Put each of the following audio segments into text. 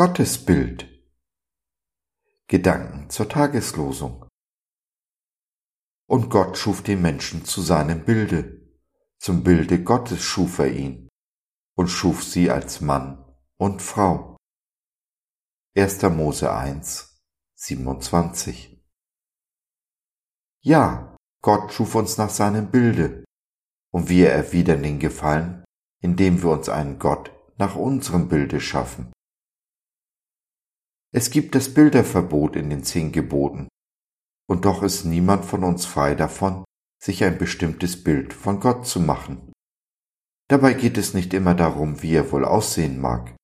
Gottesbild. Gedanken zur Tageslosung. Und Gott schuf den Menschen zu seinem Bilde, zum Bilde Gottes schuf er ihn und schuf sie als Mann und Frau. 1. Mose 1, 27. Ja, Gott schuf uns nach seinem Bilde, und wir erwidern den Gefallen, indem wir uns einen Gott nach unserem Bilde schaffen. Es gibt das Bilderverbot in den zehn Geboten, und doch ist niemand von uns frei davon, sich ein bestimmtes Bild von Gott zu machen. Dabei geht es nicht immer darum, wie er wohl aussehen mag,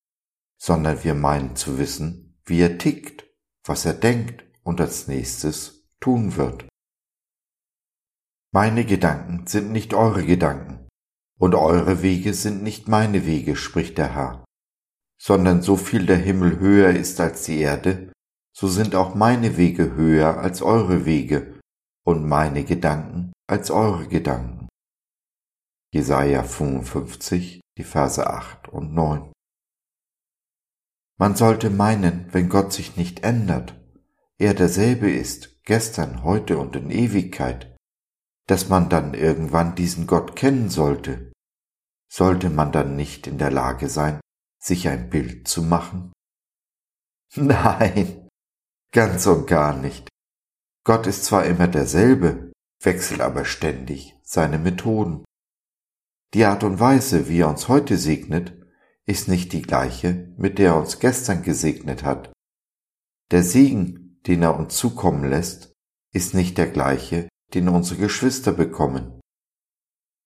sondern wir meinen zu wissen, wie er tickt, was er denkt und als nächstes tun wird. Meine Gedanken sind nicht eure Gedanken, und eure Wege sind nicht meine Wege, spricht der Herr sondern so viel der Himmel höher ist als die Erde, so sind auch meine Wege höher als eure Wege und meine Gedanken als eure Gedanken. Jesaja 55, die Verse 8 und 9. Man sollte meinen, wenn Gott sich nicht ändert, er derselbe ist, gestern, heute und in Ewigkeit, dass man dann irgendwann diesen Gott kennen sollte. Sollte man dann nicht in der Lage sein, sich ein Bild zu machen? Nein, ganz und gar nicht. Gott ist zwar immer derselbe, wechselt aber ständig seine Methoden. Die Art und Weise, wie er uns heute segnet, ist nicht die gleiche, mit der er uns gestern gesegnet hat. Der Segen, den er uns zukommen lässt, ist nicht der gleiche, den unsere Geschwister bekommen.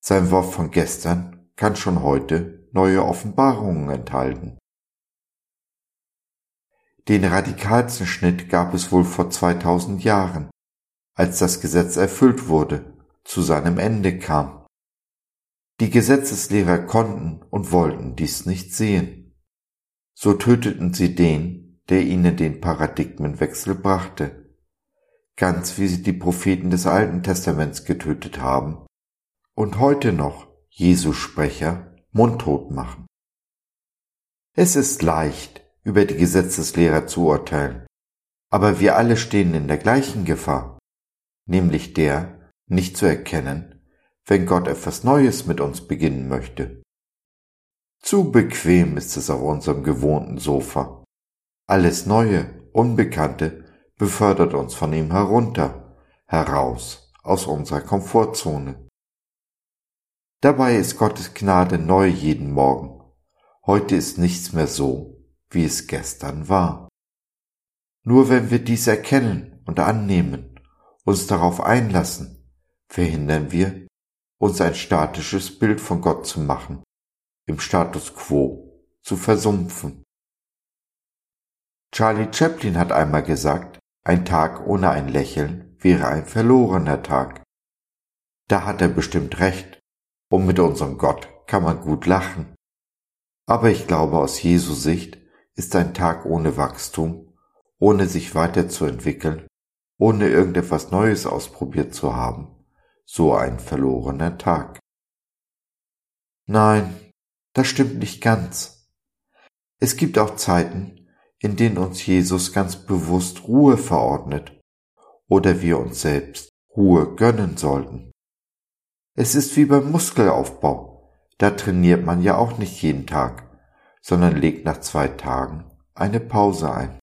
Sein Wort von gestern kann schon heute neue Offenbarungen enthalten. Den radikalsten Schnitt gab es wohl vor 2000 Jahren, als das Gesetz erfüllt wurde, zu seinem Ende kam. Die Gesetzeslehrer konnten und wollten dies nicht sehen. So töteten sie den, der ihnen den Paradigmenwechsel brachte, ganz wie sie die Propheten des Alten Testaments getötet haben und heute noch Jesu Sprecher mundtot machen. Es ist leicht, über die Gesetzeslehrer zu urteilen, aber wir alle stehen in der gleichen Gefahr, nämlich der, nicht zu erkennen, wenn Gott etwas Neues mit uns beginnen möchte. Zu bequem ist es auf unserem gewohnten Sofa. Alles Neue, Unbekannte befördert uns von ihm herunter, heraus aus unserer Komfortzone. Dabei ist Gottes Gnade neu jeden Morgen. Heute ist nichts mehr so, wie es gestern war. Nur wenn wir dies erkennen und annehmen, uns darauf einlassen, verhindern wir, uns ein statisches Bild von Gott zu machen, im Status quo zu versumpfen. Charlie Chaplin hat einmal gesagt, ein Tag ohne ein Lächeln wäre ein verlorener Tag. Da hat er bestimmt recht, und mit unserem Gott kann man gut lachen. Aber ich glaube, aus Jesu Sicht ist ein Tag ohne Wachstum, ohne sich weiterzuentwickeln, ohne irgendetwas Neues ausprobiert zu haben, so ein verlorener Tag. Nein, das stimmt nicht ganz. Es gibt auch Zeiten, in denen uns Jesus ganz bewusst Ruhe verordnet oder wir uns selbst Ruhe gönnen sollten. Es ist wie beim Muskelaufbau. Da trainiert man ja auch nicht jeden Tag, sondern legt nach zwei Tagen eine Pause ein.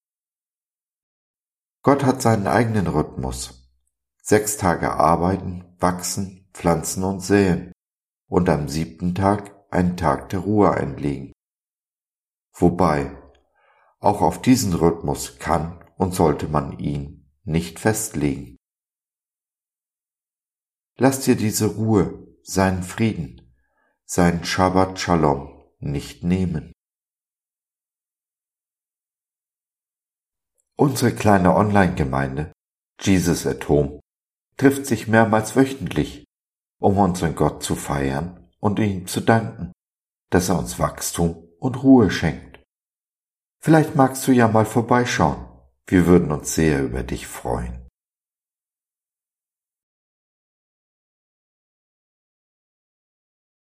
Gott hat seinen eigenen Rhythmus. Sechs Tage arbeiten, wachsen, pflanzen und säen und am siebten Tag einen Tag der Ruhe einlegen. Wobei, auch auf diesen Rhythmus kann und sollte man ihn nicht festlegen. Lass dir diese Ruhe, seinen Frieden, sein Shabbat Shalom nicht nehmen. Unsere kleine Online-Gemeinde Jesus at Home trifft sich mehrmals wöchentlich, um unseren Gott zu feiern und ihm zu danken, dass er uns Wachstum und Ruhe schenkt. Vielleicht magst du ja mal vorbeischauen. Wir würden uns sehr über dich freuen.